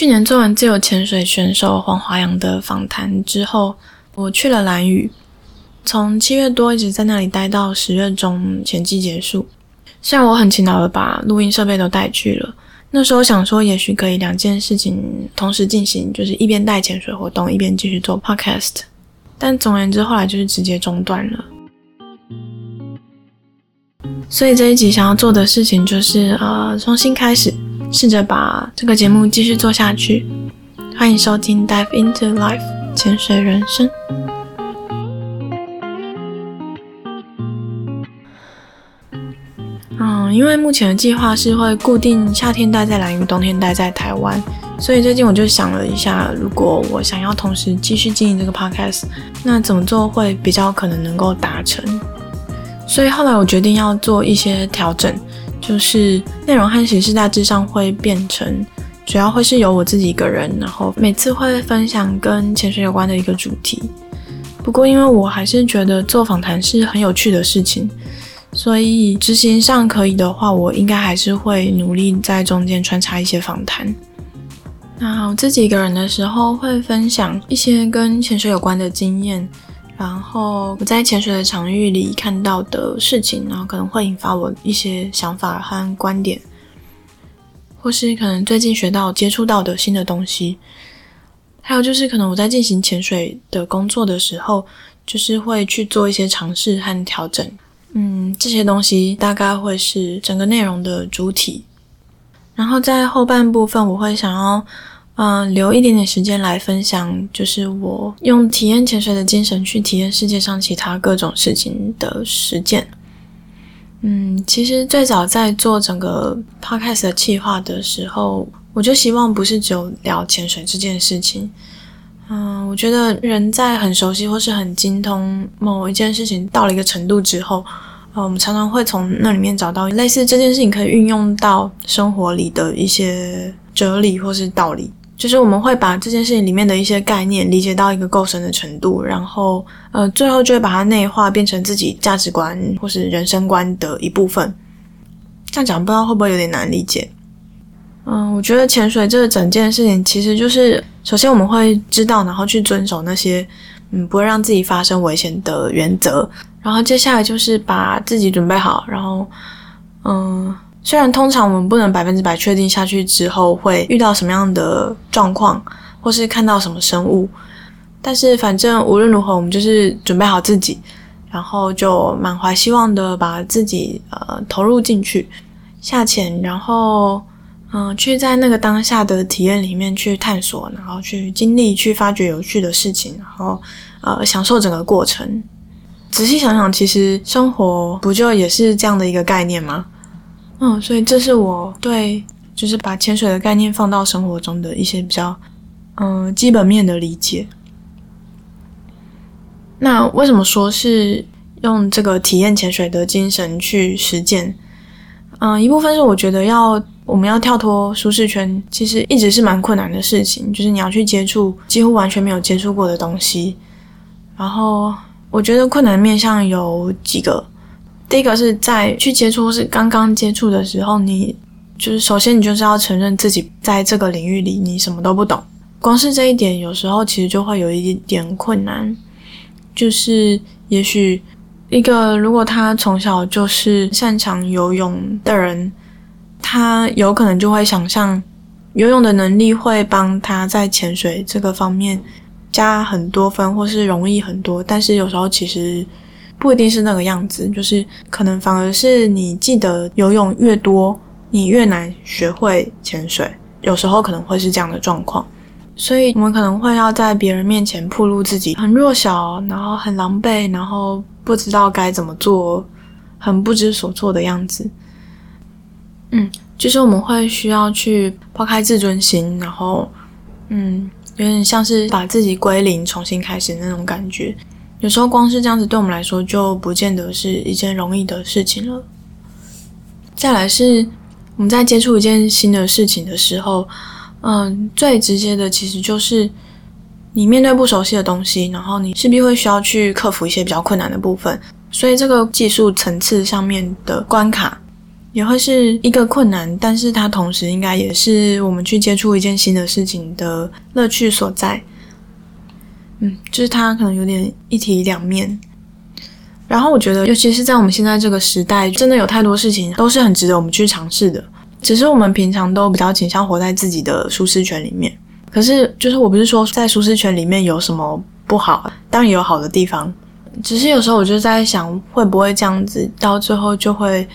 去年做完自由潜水选手黄华阳的访谈之后，我去了蓝屿，从七月多一直在那里待到十月中前季结束。虽然我很勤劳的把录音设备都带去了，那时候想说也许可以两件事情同时进行，就是一边带潜水活动，一边继续做 podcast。但总而言之，后来就是直接中断了。所以这一集想要做的事情就是呃，重新开始，试着把这个节目继续做下去。欢迎收听 Dive into Life 潜水人生。嗯，因为目前的计划是会固定夏天待在兰屿，冬天待在台湾，所以最近我就想了一下，如果我想要同时继续经营这个 podcast，那怎么做会比较可能能够达成？所以后来我决定要做一些调整，就是内容和形式大致上会变成，主要会是由我自己一个人，然后每次会分享跟潜水有关的一个主题。不过因为我还是觉得做访谈是很有趣的事情。所以执行上可以的话，我应该还是会努力在中间穿插一些访谈。那我自己一个人的时候，会分享一些跟潜水有关的经验，然后我在潜水的场域里看到的事情，然后可能会引发我一些想法和观点，或是可能最近学到、接触到的新的东西。还有就是可能我在进行潜水的工作的时候，就是会去做一些尝试和调整。嗯，这些东西大概会是整个内容的主体。然后在后半部分，我会想要，嗯、留一点点时间来分享，就是我用体验潜水的精神去体验世界上其他各种事情的实践。嗯，其实最早在做整个 podcast 的企划的时候，我就希望不是只有聊潜水这件事情。嗯，我觉得人在很熟悉或是很精通某一件事情到了一个程度之后，呃，我们常常会从那里面找到类似这件事情可以运用到生活里的一些哲理或是道理。就是我们会把这件事情里面的一些概念理解到一个够深的程度，然后呃，最后就会把它内化变成自己价值观或是人生观的一部分。这样讲不知道会不会有点难理解？嗯，我觉得潜水这整件事情其实就是。首先，我们会知道，然后去遵守那些嗯不会让自己发生危险的原则。然后接下来就是把自己准备好。然后，嗯，虽然通常我们不能百分之百确定下去之后会遇到什么样的状况，或是看到什么生物，但是反正无论如何，我们就是准备好自己，然后就满怀希望的把自己呃投入进去下潜，然后。嗯，去在那个当下的体验里面去探索，然后去经历，去发掘有趣的事情，然后呃，享受整个过程。仔细想想，其实生活不就也是这样的一个概念吗？嗯，所以这是我对就是把潜水的概念放到生活中的一些比较嗯基本面的理解。那为什么说是用这个体验潜水的精神去实践？嗯，一部分是我觉得要。我们要跳脱舒适圈，其实一直是蛮困难的事情。就是你要去接触几乎完全没有接触过的东西。然后我觉得困难面向有几个。第一个是在去接触是刚刚接触的时候，你就是首先你就是要承认自己在这个领域里你什么都不懂。光是这一点，有时候其实就会有一点困难。就是也许一个如果他从小就是擅长游泳的人。他有可能就会想象游泳的能力会帮他在潜水这个方面加很多分，或是容易很多。但是有时候其实不一定是那个样子，就是可能反而是你记得游泳越多，你越难学会潜水。有时候可能会是这样的状况，所以我们可能会要在别人面前暴露自己很弱小，然后很狼狈，然后不知道该怎么做，很不知所措的样子。嗯，就是我们会需要去抛开自尊心，然后，嗯，有点像是把自己归零，重新开始那种感觉。有时候光是这样子，对我们来说就不见得是一件容易的事情了。再来是我们在接触一件新的事情的时候，嗯，最直接的其实就是你面对不熟悉的东西，然后你势必会需要去克服一些比较困难的部分，所以这个技术层次上面的关卡。也会是一个困难，但是它同时应该也是我们去接触一件新的事情的乐趣所在。嗯，就是它可能有点一体两面。然后我觉得，尤其是在我们现在这个时代，真的有太多事情都是很值得我们去尝试的。只是我们平常都比较倾向活在自己的舒适圈里面。可是，就是我不是说在舒适圈里面有什么不好，当然也有好的地方。只是有时候我就在想，会不会这样子到最后就会，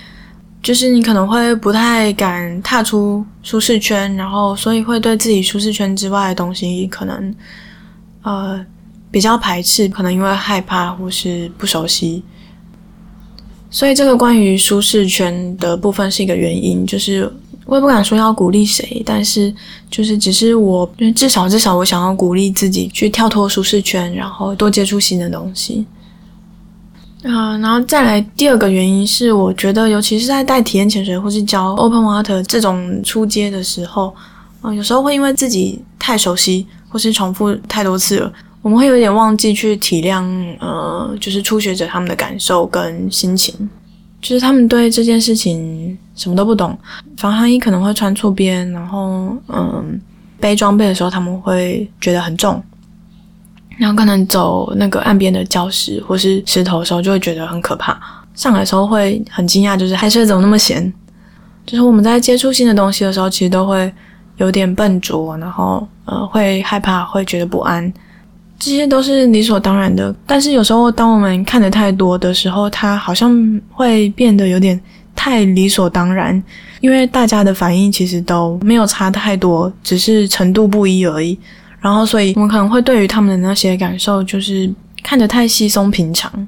就是你可能会不太敢踏出舒适圈，然后所以会对自己舒适圈之外的东西可能，呃。比较排斥，可能因为害怕或是不熟悉，所以这个关于舒适圈的部分是一个原因。就是我也不敢说要鼓励谁，但是就是只是我，至少至少我想要鼓励自己去跳脱舒适圈，然后多接触新的东西。啊、然后再来第二个原因是，我觉得尤其是在带体验潜水或是教 Open Water 这种初阶的时候，啊、呃，有时候会因为自己太熟悉或是重复太多次了。我们会有点忘记去体谅，呃，就是初学者他们的感受跟心情，就是他们对这件事情什么都不懂，防寒衣可能会穿错边，然后，嗯，背装备的时候他们会觉得很重，然后可能走那个岸边的礁石或是石头的时候就会觉得很可怕，上来的时候会很惊讶，就是海水怎么那么咸？就是我们在接触新的东西的时候，其实都会有点笨拙，然后，呃，会害怕，会觉得不安。这些都是理所当然的，但是有时候当我们看得太多的时候，它好像会变得有点太理所当然，因为大家的反应其实都没有差太多，只是程度不一而已。然后，所以我们可能会对于他们的那些感受，就是看得太稀松平常。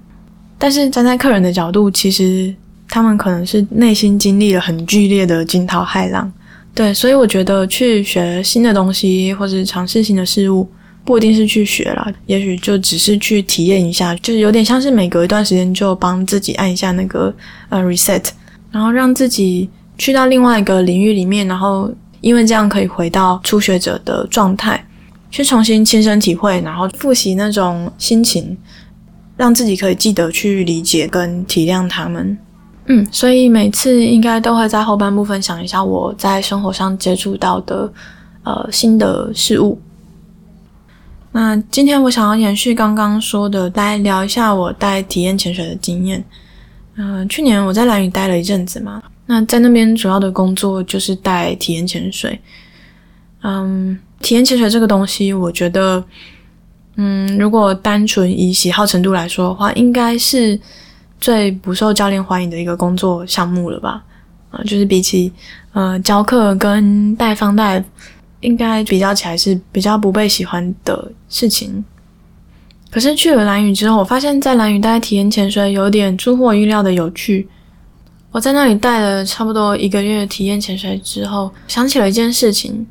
但是站在客人的角度，其实他们可能是内心经历了很剧烈的惊涛骇浪。对，所以我觉得去学新的东西，或者尝试新的事物。不一定是去学啦，也许就只是去体验一下，就是有点像是每隔一段时间就帮自己按一下那个呃 reset，然后让自己去到另外一个领域里面，然后因为这样可以回到初学者的状态，去重新亲身体会，然后复习那种心情，让自己可以记得去理解跟体谅他们。嗯，所以每次应该都会在后半部分想一下我在生活上接触到的呃新的事物。那今天我想要延续刚刚说的，来聊一下我带体验潜水的经验。嗯、去年我在兰屿待了一阵子嘛，那在那边主要的工作就是带体验潜水。嗯，体验潜水这个东西，我觉得，嗯，如果单纯以喜好程度来说的话，应该是最不受教练欢迎的一个工作项目了吧？啊、就是比起呃教课跟带放带。应该比较起来是比较不被喜欢的事情。可是去了兰屿之后，我发现，在兰屿带体验潜水有点出乎我预料的有趣。我在那里带了差不多一个月体验潜水之后，想起了一件事情。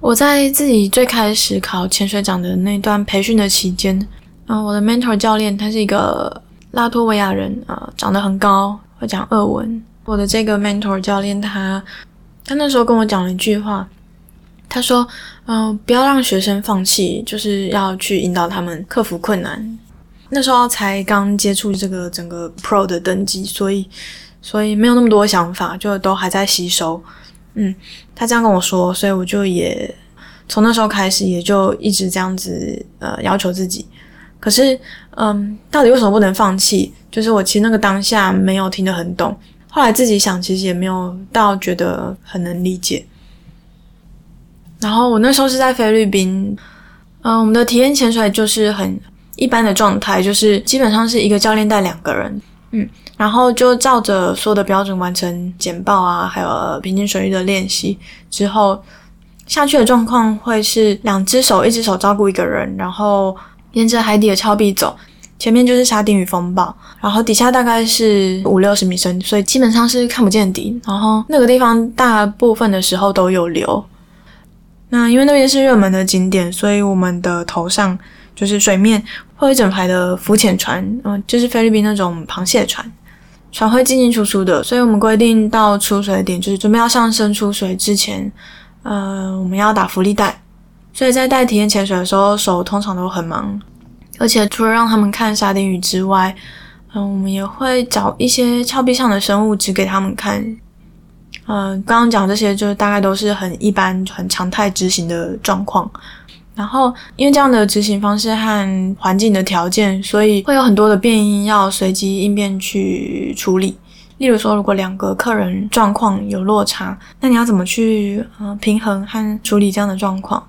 我在自己最开始考潜水长的那段培训的期间，嗯，我的 mentor 教练他是一个拉脱维亚人，啊，长得很高，会讲俄文。我的这个 mentor 教练他，他那时候跟我讲了一句话。他说：“嗯、不要让学生放弃，就是要去引导他们克服困难。那时候才刚接触这个整个 Pro 的等级，所以所以没有那么多想法，就都还在吸收。嗯，他这样跟我说，所以我就也从那时候开始，也就一直这样子呃要求自己。可是，嗯，到底为什么不能放弃？就是我其实那个当下没有听得很懂，后来自己想，其实也没有到觉得很能理解。”然后我那时候是在菲律宾，嗯、我们的体验潜水就是很一般的状态，就是基本上是一个教练带两个人，嗯，然后就照着所有的标准完成简报啊，还有平静水域的练习之后，下去的状况会是两只手，一只手照顾一个人，然后沿着海底的峭壁走，前面就是沙丁鱼风暴，然后底下大概是五六十米深，所以基本上是看不见底，然后那个地方大部分的时候都有流。那因为那边是热门的景点，所以我们的头上就是水面会有一整排的浮潜船，嗯，就是菲律宾那种螃蟹船，船会进进出出的。所以我们规定到出水的点，就是准备要上升出水之前，呃，我们要打浮力带。所以在带体验潜水的时候，手通常都很忙，而且除了让他们看沙丁鱼之外，嗯，我们也会找一些峭壁上的生物指给他们看。嗯，刚刚讲这些就是大概都是很一般、很常态执行的状况。然后，因为这样的执行方式和环境的条件，所以会有很多的变因要随机应变去处理。例如说，如果两个客人状况有落差，那你要怎么去嗯、平衡和处理这样的状况？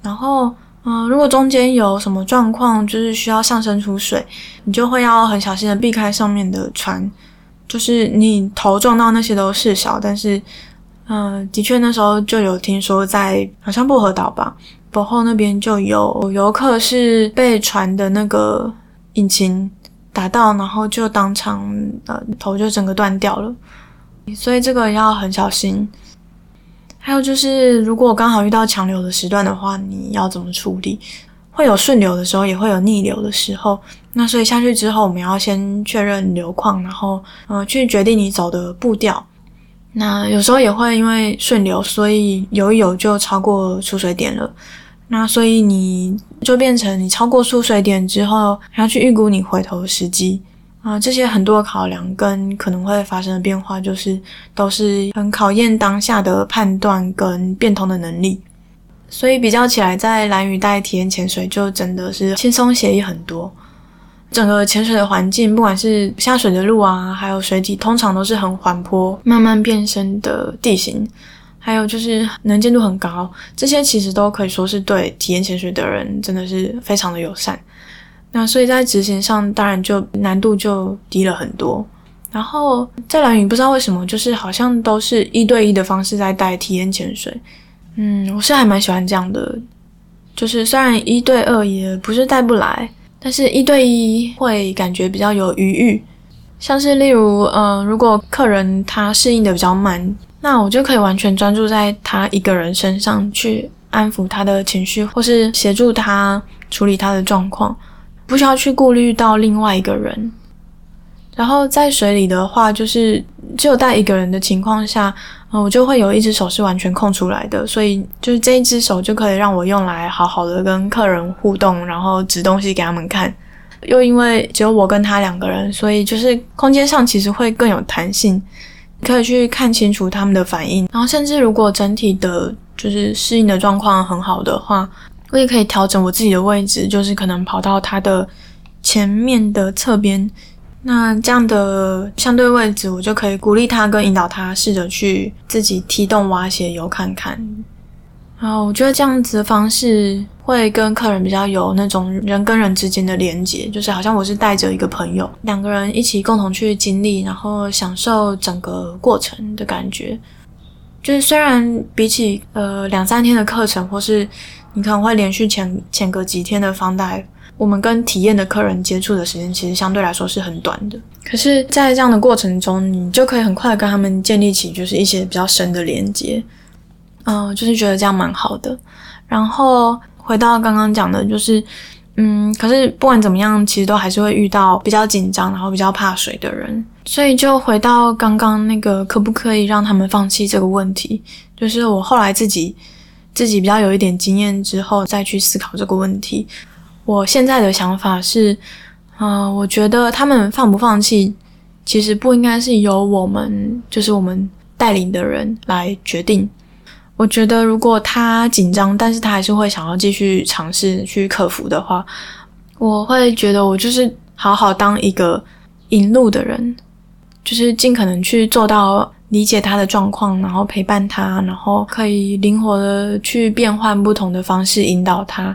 然后，嗯、如果中间有什么状况，就是需要上升出水，你就会要很小心的避开上面的船。就是你头撞到那些都是小，但是，嗯、的确那时候就有听说在好像薄荷岛吧。薄后那边就有游客是被船的那个引擎打到，然后就当场呃头就整个断掉了，所以这个要很小心。还有就是，如果刚好遇到强流的时段的话，你要怎么处理？会有顺流的时候，也会有逆流的时候。那所以下去之后，我们要先确认流况，然后呃去决定你走的步调。那有时候也会因为顺流，所以游一游就超过出水点了。那所以你就变成你超过出水点之后，还要去预估你回头的时机啊，这些很多考量跟可能会发生的变化，就是都是很考验当下的判断跟变通的能力。所以比较起来，在蓝屿带体验潜水就真的是轻松写意很多。整个潜水的环境，不管是下水的路啊，还有水体，通常都是很缓坡、慢慢变深的地形。还有就是能见度很高，这些其实都可以说是对体验潜水的人真的是非常的友善。那所以在执行上，当然就难度就低了很多。然后在蓝屿，不知道为什么，就是好像都是一对一的方式在带体验潜水。嗯，我是还蛮喜欢这样的，就是虽然一对二也不是带不来，但是一对一会感觉比较有余裕。像是例如，呃，如果客人他适应的比较慢。那我就可以完全专注在他一个人身上，去安抚他的情绪，或是协助他处理他的状况，不需要去顾虑到另外一个人。然后在水里的话，就是只有带一个人的情况下，嗯，我就会有一只手是完全空出来的，所以就是这一只手就可以让我用来好好的跟客人互动，然后指东西给他们看。又因为只有我跟他两个人，所以就是空间上其实会更有弹性。可以去看清楚他们的反应，然后甚至如果整体的就是适应的状况很好的话，我也可以调整我自己的位置，就是可能跑到他的前面的侧边，那这样的相对位置，我就可以鼓励他跟引导他试着去自己踢洞挖鞋游看看。然后我觉得这样子的方式会跟客人比较有那种人跟人之间的连结，就是好像我是带着一个朋友，两个人一起共同去经历，然后享受整个过程的感觉。就是虽然比起呃两三天的课程，或是你可能会连续潜潜个几天的 fun dive，我们跟体验的客人接触的时间其实相对来说是很短的。可是，在这样的过程中，你就可以很快跟他们建立起就是一些比较深的连接。嗯、就是觉得这样蛮好的。然后回到刚刚讲的，就是，嗯，可是不管怎么样，其实都还是会遇到比较紧张，然后比较怕水的人。所以就回到刚刚那个，可不可以让他们放弃这个问题？就是我后来自己自己比较有一点经验之后，再去思考这个问题。我现在的想法是，嗯、我觉得他们放不放弃，其实不应该是由我们，就是我们带领的人来决定。我觉得，如果他紧张，但是他还是会想要继续尝试去克服的话，我会觉得我就是好好当一个引路的人，就是尽可能去做到理解他的状况，然后陪伴他，然后可以灵活的去变换不同的方式引导他。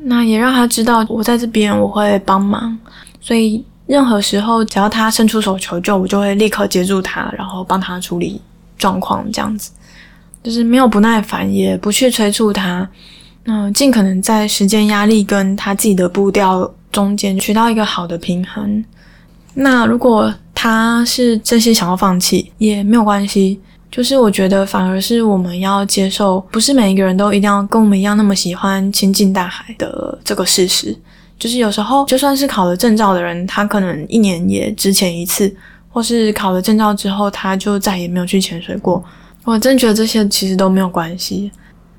那也让他知道我在这边，我会帮忙。所以任何时候，只要他伸出手求救，我就会立刻接住他，然后帮他处理状况，这样子。就是没有不耐烦，也不去催促他，嗯、尽可能在时间压力跟他自己的步调中间取到一个好的平衡。那如果他是真心想要放弃，也没有关系。就是我觉得反而是我们要接受，不是每一个人都一定要跟我们一样那么喜欢亲近大海的这个事实。就是有时候就算是考了证照的人，他可能一年也只潜一次，或是考了证照之后，他就再也没有去潜水过。我真觉得这些其实都没有关系。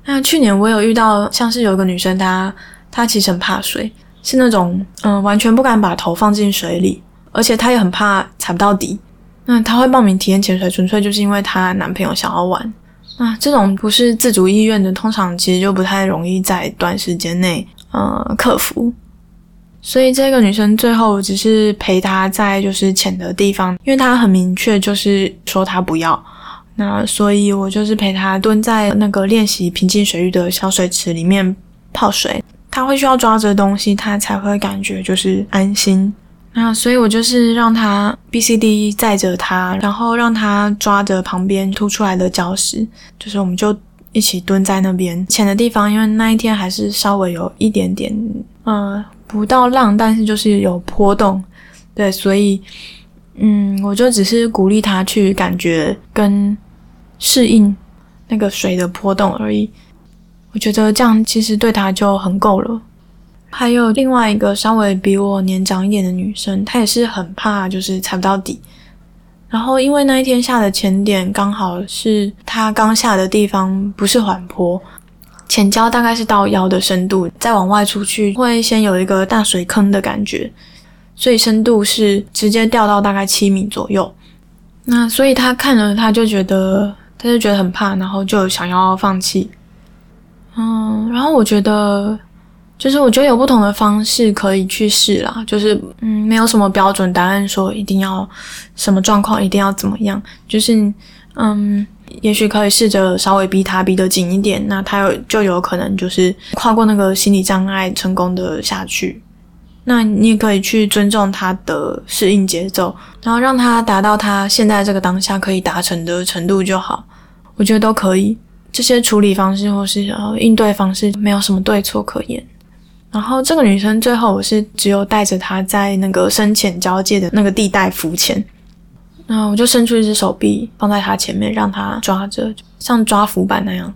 那去年我有遇到，像是有一个女生，她她其实很怕水，是那种嗯完全不敢把头放进水里。而且她也很怕踩不到底。那她会报名体验潜水，纯粹就是因为她男朋友想要玩。那这种不是自主意愿的，通常其实就不太容易在短时间内呃克服。所以这个女生最后只是陪她在就是浅的地方，因为她很明确就是说她不要。那所以我就是陪她蹲在那个练习平静水域的小水池里面泡水。她会需要抓着东西，她才会感觉就是安心。那所以我就是让他 B C D 载着她，然后让她抓着旁边凸出来的礁石，就是我们就一起蹲在那边浅的地方，因为那一天还是稍微有一点点，呃。不到浪，但是就是有波动，对，所以，嗯，我就只是鼓励他去感觉跟适应那个水的波动而已。我觉得这样其实对他就很够了。还有另外一个稍微比我年长一点的女生，她也是很怕就是踩不到底。然后因为那一天下的浅点刚好是她刚下的地方不是缓坡。浅礁大概是到腰的深度，再往外出去会先有一个大水坑的感觉，所以深度是直接掉到大概七米左右。那所以他看了，他就觉得，他就觉得很怕，然后就想要放弃。嗯，然后我觉得，就是我觉得有不同的方式可以去试啦，就是嗯，没有什么标准答案说一定要什么状况一定要怎么样，就是嗯。也许可以试着稍微逼他逼得紧一点，那他有就有可能就是跨过那个心理障碍，成功的下去。那你也可以去尊重他的适应节奏，然后让他达到他现在这个当下可以达成的程度就好。我觉得都可以。这些处理方式或是呃应对方式没有什么对错可言。然后这个女生最后我是只有带着她在那个深浅交界的那个地带浮潜。那我就伸出一只手臂放在她前面，让她抓着，像抓浮板那样，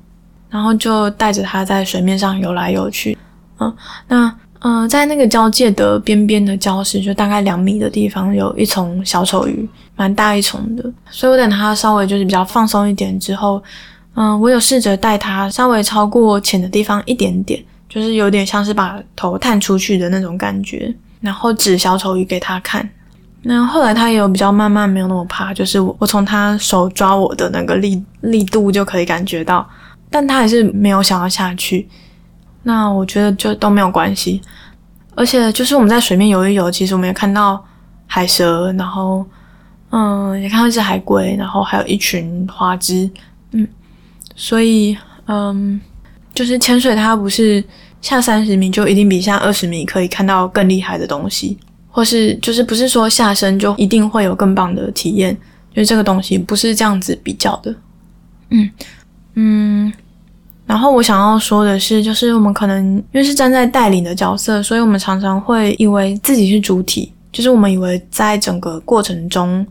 然后就带着他在水面上游来游去。嗯，那嗯、在那个交界的边边的礁石，就大概两米的地方，有一丛小丑鱼，蛮大一丛的。所以我等他稍微就是比较放松一点之后，嗯、我有试着带他稍微超过浅的地方一点点，就是有点像是把头探出去的那种感觉，然后指小丑鱼给他看。那后来他也有比较慢慢没有那么怕，就是我我从他手抓我的那个力力度就可以感觉到，但他还是没有想要下去。那我觉得就都没有关系，而且就是我们在水面游一游，其实我们也看到海蛇，然后嗯也看到一只海龟，然后还有一群花枝，嗯，所以嗯就是潜水它不是下三十米就一定比下二十米可以看到更厉害的东西。或是就是不是说下深就一定会有更棒的体验，就是这个东西不是这样子比较的。嗯嗯，然后我想要说的是，就是我们可能因为是站在带领的角色，所以我们常常会以为自己是主体，就是我们以为在整个过程中，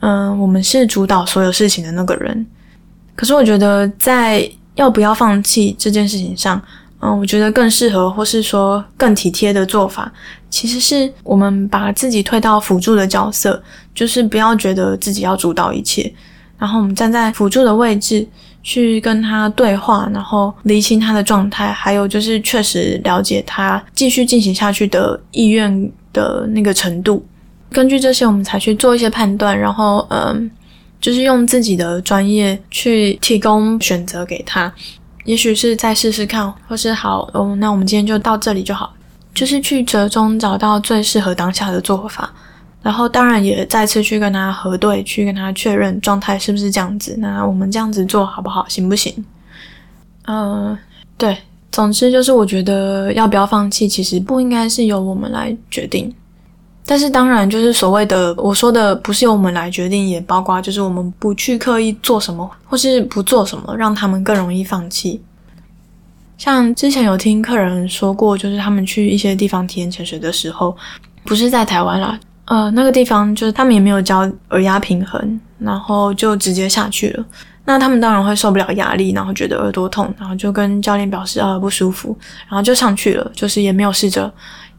嗯、呃，我们是主导所有事情的那个人。可是我觉得在要不要放弃这件事情上，嗯，我觉得更适合或是说更体贴的做法。其实是我们把自己推到辅助的角色，就是不要觉得自己要主导一切，然后我们站在辅助的位置去跟他对话，然后厘清他的状态，还有就是确实了解他继续进行下去的意愿的那个程度。根据这些，我们才去做一些判断，然后嗯，就是用自己的专业去提供选择给他，也许是再试试看，或是好哦，那我们今天就到这里就好。就是去折中找到最适合当下的做法，然后当然也再次去跟他核对，去跟他确认状态是不是这样子。那我们这样子做好不好？行不行？嗯、对，总之就是我觉得要不要放弃，其实不应该是由我们来决定。但是当然，就是所谓的我说的不是由我们来决定，也包括就是我们不去刻意做什么，或是不做什么，让他们更容易放弃。像之前有听客人说过，就是他们去一些地方体验潜水的时候，不是在台湾啦，呃，那个地方就是他们也没有教耳压平衡，然后就直接下去了。那他们当然会受不了压力，然后觉得耳朵痛，然后就跟教练表示啊不舒服，然后就上去了，就是也没有试着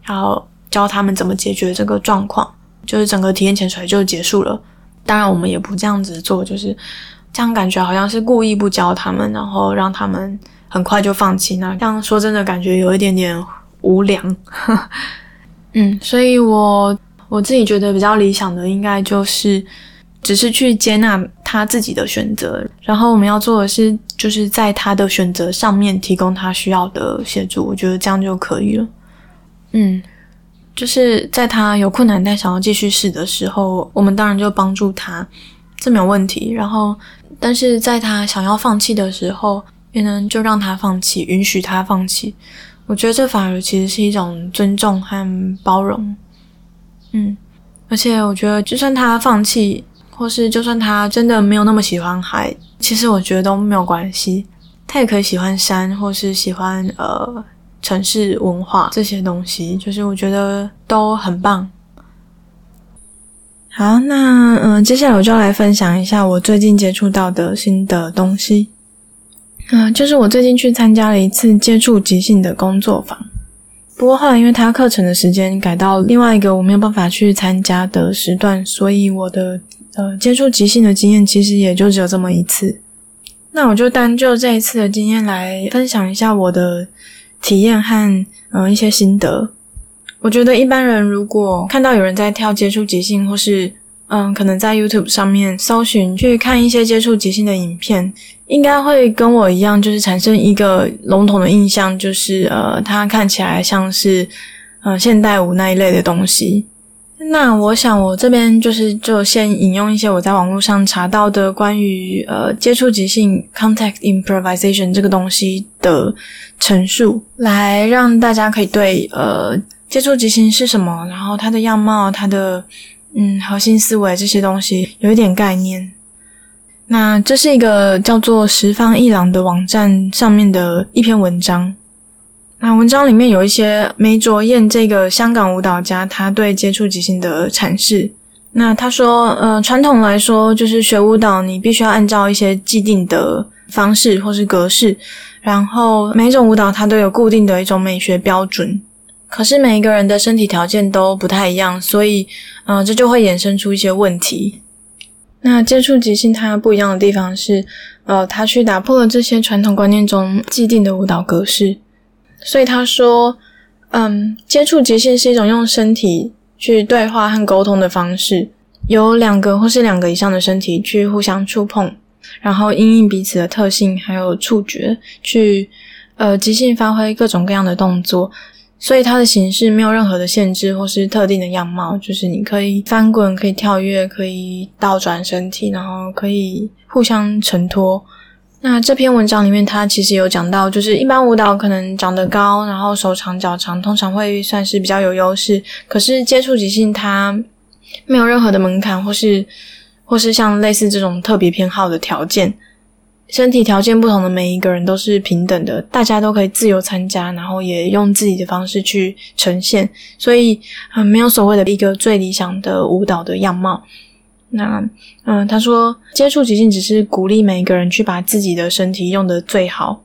要教他们怎么解决这个状况，就是整个体验潜水就结束了。当然我们也不这样子做，就是这样感觉好像是故意不教他们，然后让他们。很快就放弃，那这样说真的感觉有一点点无良。嗯，所以我我自己觉得比较理想的，应该就是只是去接纳他自己的选择，然后我们要做的是，就是在他的选择上面提供他需要的协助，我觉得这样就可以了。嗯，就是在他有困难但想要继续试的时候，我们当然就帮助他，这没有问题。然后，但是在他想要放弃的时候，也能就让他放弃，允许他放弃。我觉得这反而其实是一种尊重和包容。嗯，而且我觉得，就算他放弃，或是就算他真的没有那么喜欢海，其实我觉得都没有关系。他也可以喜欢山，或是喜欢呃城市文化这些东西，就是我觉得都很棒。好，那嗯、接下来我就要来分享一下我最近接触到的新的东西。嗯、就是我最近去参加了一次接触即兴的工作坊。不过后来，因为他课程的时间改到另外一个我没有办法去参加的时段，所以我的呃接触即兴的经验其实也就只有这么一次。那我就单就这一次的经验来分享一下我的体验和嗯、一些心得。我觉得一般人如果看到有人在跳接触即兴，或是嗯可能在 YouTube 上面搜寻去看一些接触即兴的影片。应该会跟我一样，就是产生一个笼统的印象，就是呃，它看起来像是呃现代舞那一类的东西。那我想，我这边就是就先引用一些我在网络上查到的关于呃接触即兴 （contact improvisation） 这个东西的陈述，来让大家可以对呃接触即兴是什么，然后它的样貌、它的嗯核心思维这些东西有一点概念。那这是一个叫做十方一郎的网站上面的一篇文章。那文章里面有一些梅卓燕这个香港舞蹈家，他对接触即兴的阐释。那他说，呃，传统来说，就是学舞蹈，你必须要按照一些既定的方式或是格式，然后每一种舞蹈它都有固定的一种美学标准。可是每一个人的身体条件都不太一样，所以，呃，这就会衍生出一些问题。那接触即兴，它不一样的地方是，呃，他去打破了这些传统观念中既定的舞蹈格式。所以他说，嗯，接触即兴是一种用身体去对话和沟通的方式，有两个或是两个以上的身体去互相触碰，然后因应彼此的特性还有触觉，去呃即兴发挥各种各样的动作。所以它的形式没有任何的限制或是特定的样貌，就是你可以翻滚，可以跳跃，可以倒转身体，然后可以互相承托。那这篇文章里面，它其实有讲到，就是一般舞蹈可能长得高，然后手长脚长，通常会算是比较有优势。可是接触即兴，它没有任何的门槛，或是或是像类似这种特别偏好的条件。身体条件不同的每一个人都是平等的，大家都可以自由参加，然后也用自己的方式去呈现，所以嗯，没有所谓的一个最理想的舞蹈的样貌。那嗯，他说接触即兴只是鼓励每一个人去把自己的身体用得最好，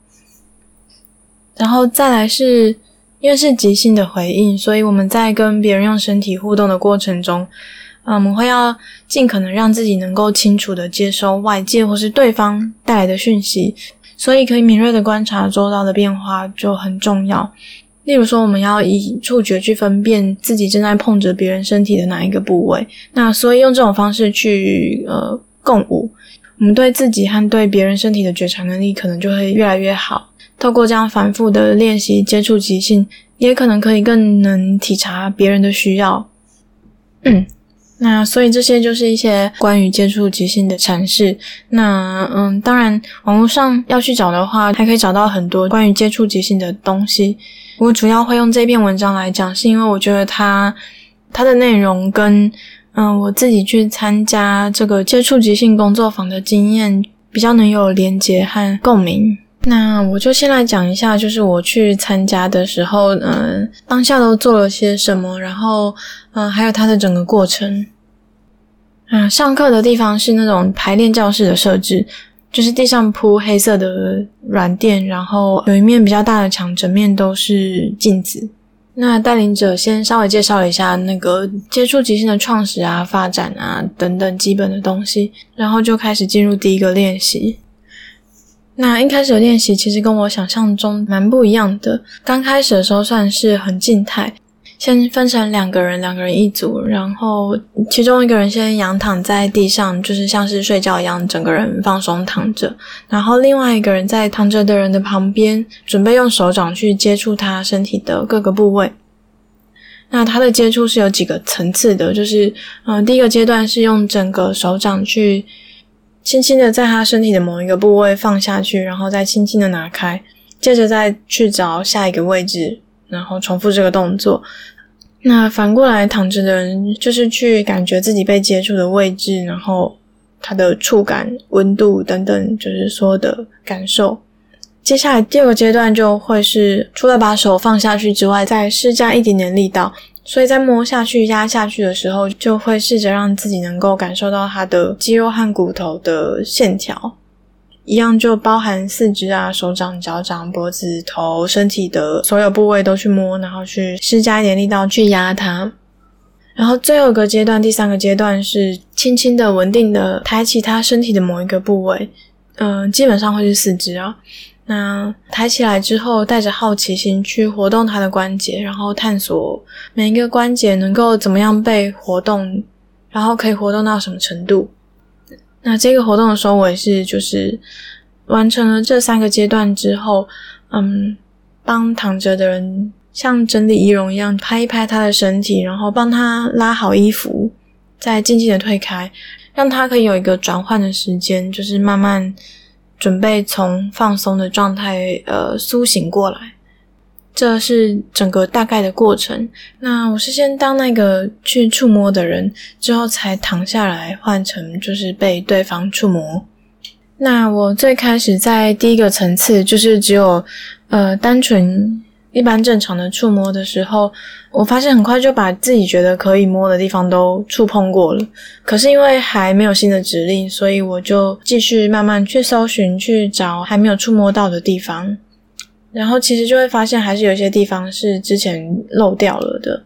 然后再来是因为是即兴的回应，所以我们在跟别人用身体互动的过程中。嗯，我们会要尽可能让自己能够清楚地接收外界或是对方带来的讯息，所以可以敏锐地观察周遭的变化就很重要。例如说，我们要以触觉去分辨自己正在碰着别人身体的哪一个部位，那所以用这种方式去呃共舞，我们对自己和对别人身体的觉察能力可能就会越来越好。透过这样反复的练习接触即兴，也可能可以更能体察别人的需要。嗯。那所以这些就是一些关于接触即兴的阐释。那嗯，当然网络上要去找的话，还可以找到很多关于接触即兴的东西。我主要会用这篇文章来讲，是因为我觉得它它的内容跟嗯我自己去参加这个接触即兴工作坊的经验比较能有连结和共鸣。那我就先来讲一下，就是我去参加的时候，嗯，当下都做了些什么，然后，嗯，还有它的整个过程。嗯，上课的地方是那种排练教室的设置，就是地上铺黑色的软垫，然后有一面比较大的墙，整面都是镜子。那带领者先稍微介绍一下那个接触即兴的创始啊、发展啊等等基本的东西，然后就开始进入第一个练习。那一开始的练习其实跟我想象中蛮不一样的。刚开始的时候算是很静态，先分成两个人，两个人一组，然后其中一个人先仰躺在地上，就是像是睡觉一样，整个人放松躺着，然后另外一个人在躺着的人的旁边，准备用手掌去接触他身体的各个部位。那他的接触是有几个层次的，就是嗯、第一个阶段是用整个手掌去轻轻的在他身体的某一个部位放下去，然后再轻轻的拿开，接着再去找下一个位置，然后重复这个动作。那反过来躺着的人，就是去感觉自己被接触的位置，然后他的触感、温度等等，就是所有的感受。接下来第二个阶段就会是，除了把手放下去之外，再施加一点点力道。所以在摸下去、压下去的时候，就会试着让自己能够感受到它的肌肉和骨头的线条。一样就包含四肢啊、手掌、脚掌、脖子、头、身体的所有部位都去摸，然后去施加一点力道去压它。然后最后一个阶段，第三个阶段是轻轻的、稳定的抬起他身体的某一个部位。嗯、基本上会是四肢啊。那抬起来之后，带着好奇心去活动他的关节，然后探索每一个关节能够怎么样被活动，然后可以活动到什么程度。那这个活动的收尾是，就是完成了这三个阶段之后，嗯，帮躺着的人像整理仪容一样拍一拍他的身体，然后帮他拉好衣服，再静静的退开，让他可以有一个转换的时间，就是慢慢。准备从放松的状态，呃，苏醒过来，这是整个大概的过程。那我是先当那个去触摸的人，之后才躺下来，换成就是被对方触摸。那我最开始在第一个层次，就是只有呃单纯。一般正常的触摸的时候，我发现很快就把自己觉得可以摸的地方都触碰过了。可是因为还没有新的指令，所以我就继续慢慢去搜寻，去找还没有触摸到的地方。然后其实就会发现，还是有些地方是之前漏掉了的。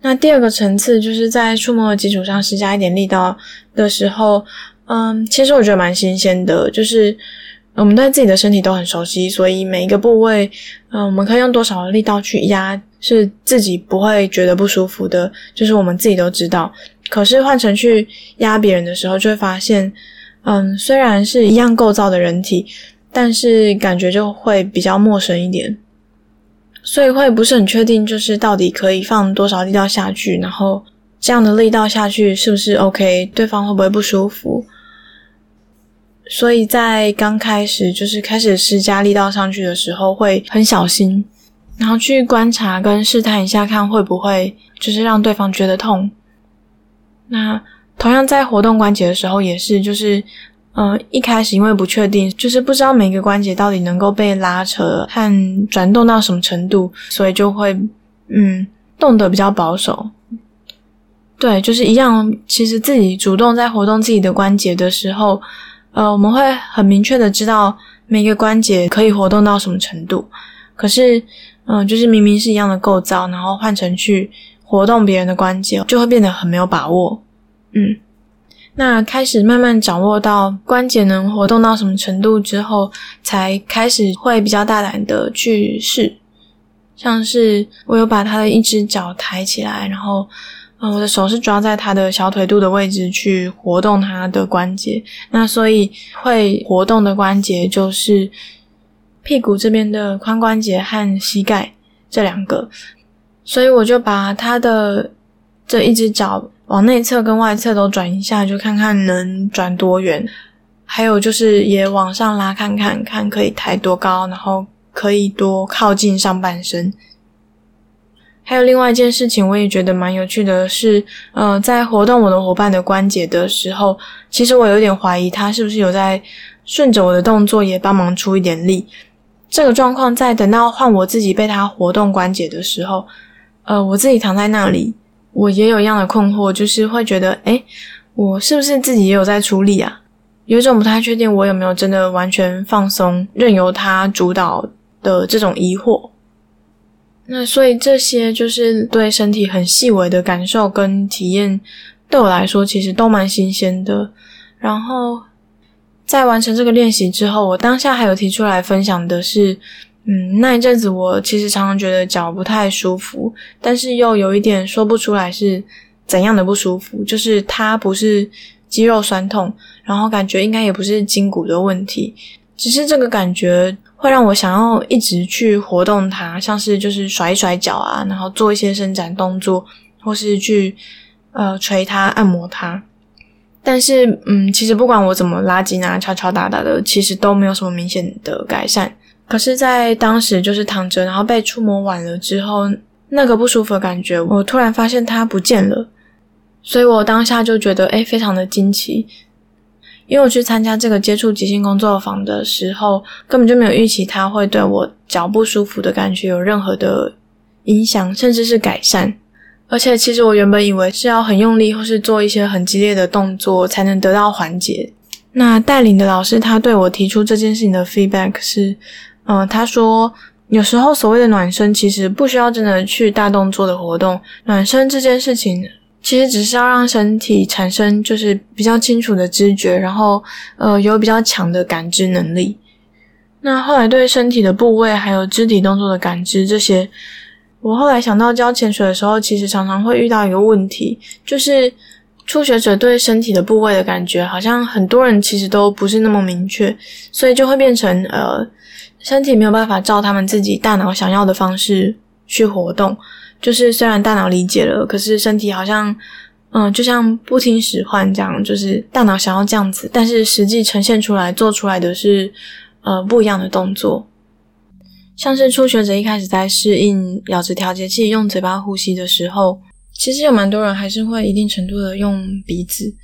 那第二个层次就是在触摸的基础上施加一点力道的时候，嗯，其实我觉得蛮新鲜的，就是。我们对自己的身体都很熟悉，所以每一个部位，嗯，我们可以用多少力道去压，是自己不会觉得不舒服的，就是我们自己都知道。可是换成去压别人的时候，就会发现，嗯，虽然是一样构造的人体，但是感觉就会比较陌生一点，所以会不是很确定，就是到底可以放多少力道下去，然后这样的力道下去是不是 OK，对方会不会不舒服？所以在刚开始就是开始施加力道上去的时候，会很小心，然后去观察跟试探一下，看会不会就是让对方觉得痛。那同样在活动关节的时候也是，就是嗯、一开始因为不确定，就是不知道每个关节到底能够被拉扯和转动到什么程度，所以就会嗯动得比较保守。对，就是一样，其实自己主动在活动自己的关节的时候。呃，我们会很明确的知道每个关节可以活动到什么程度，可是，嗯、就是明明是一样的构造，然后换成去活动别人的关节，就会变得很没有把握。嗯，那开始慢慢掌握到关节能活动到什么程度之后，才开始会比较大胆的去试，像是我有把他的一只脚抬起来，然后。嗯，我的手是抓在他的小腿肚的位置去活动他的关节，那所以会活动的关节就是屁股这边的髋关节和膝盖这两个，所以我就把他的这一只脚往内侧跟外侧都转一下，就看看能转多远，还有就是也往上拉看看，看可以抬多高，然后可以多靠近上半身。还有另外一件事情，我也觉得蛮有趣的是，呃，在活动我的伙伴的关节的时候，其实我有点怀疑他是不是有在顺着我的动作也帮忙出一点力。这个状况在等到换我自己被他活动关节的时候，呃，我自己躺在那里，我也有一样的困惑，就是会觉得，诶，我是不是自己也有在处理啊？有一种不太确定我有没有真的完全放松，任由他主导的这种疑惑。那所以这些就是对身体很细微的感受跟体验，对我来说其实都蛮新鲜的。然后在完成这个练习之后，我当下还有提出来分享的是，嗯，那一阵子我其实常常觉得脚不太舒服，但是又有一点说不出来是怎样的不舒服，就是它不是肌肉酸痛，然后感觉应该也不是筋骨的问题，只是这个感觉会让我想要一直去活动它，像是就是甩一甩脚啊，然后做一些伸展动作，或是去呃捶它、按摩它。但是嗯，其实不管我怎么拉筋啊、敲敲打打的，其实都没有什么明显的改善。可是，在当时就是躺着，然后被触摸完了之后，那个不舒服的感觉，我突然发现它不见了，所以我当下就觉得，诶，非常的惊奇，因为我去参加这个接触即兴工作坊的时候，根本就没有预期它会对我脚不舒服的感觉有任何的影响，甚至是改善。而且，其实我原本以为是要很用力，或是做一些很激烈的动作才能得到缓解。那带领的老师他对我提出这件事情的 feedback 是。嗯，他说，有时候所谓的暖身，其实不需要真的去大动作的活动。暖身这件事情，其实只是要让身体产生就是比较清楚的知觉，然后呃有比较强的感知能力。那后来对身体的部位还有肢体动作的感知这些，我后来想到教潜水的时候，其实常常会遇到一个问题，就是初学者对身体的部位的感觉，好像很多人其实都不是那么明确，所以就会变成呃。身体没有办法照他们自己大脑想要的方式去活动，就是虽然大脑理解了，可是身体好像，嗯，就像不听使唤这样，就是大脑想要这样子，但是实际呈现出来做出来的是，呃，不一样的动作。像是初学者一开始在适应咬着调节器用嘴巴呼吸的时候，其实有蛮多人还是会一定程度的用鼻子，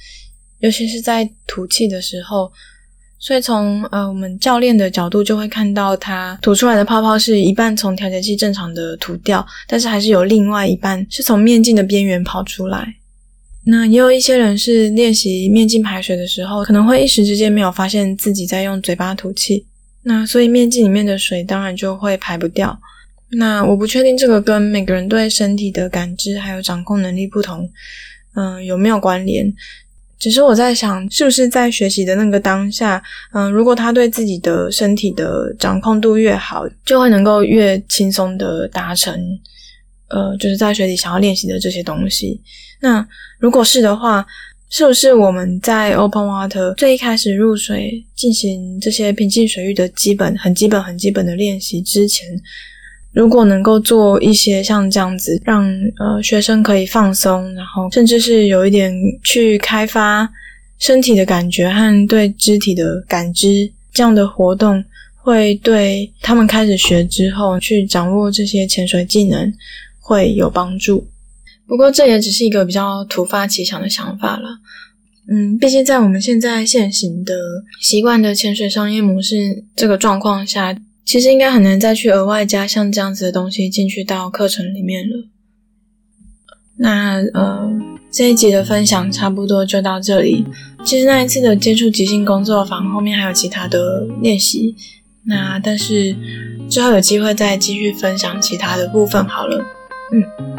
尤其是在吐气的时候。所以从呃我们教练的角度就会看到，他吐出来的泡泡是一半从调节器正常的吐掉，但是还是有另外一半是从面镜的边缘跑出来。那也有一些人是练习面镜排水的时候，可能会一时之间没有发现自己在用嘴巴吐气，那所以面镜里面的水当然就会排不掉。那我不确定这个跟每个人对身体的感知还有掌控能力不同，嗯、有没有关联？只是我在想，是不是在学习的那个当下，嗯，如果他对自己的身体的掌控度越好，就会能够越轻松的达成，呃，就是在水里想要练习的这些东西。那如果是的话，是不是我们在 Open Water 最一开始入水进行这些平静水域的基本、很基本、很基本的练习之前，如果能够做一些像这样子，让呃学生可以放松，然后甚至是有一点去开发身体的感觉和对肢体的感知，这样的活动会对他们开始学之后去掌握这些潜水技能会有帮助。不过这也只是一个比较突发奇想的想法了。嗯，毕竟在我们现在现行的习惯的潜水商业模式这个状况下。其实应该很难再去额外加像这样子的东西进去到课程里面了。那呃，这一集的分享差不多就到这里。其实那一次的接触即兴工作坊后面还有其他的练习，那但是之后有机会再继续分享其他的部分好了。嗯。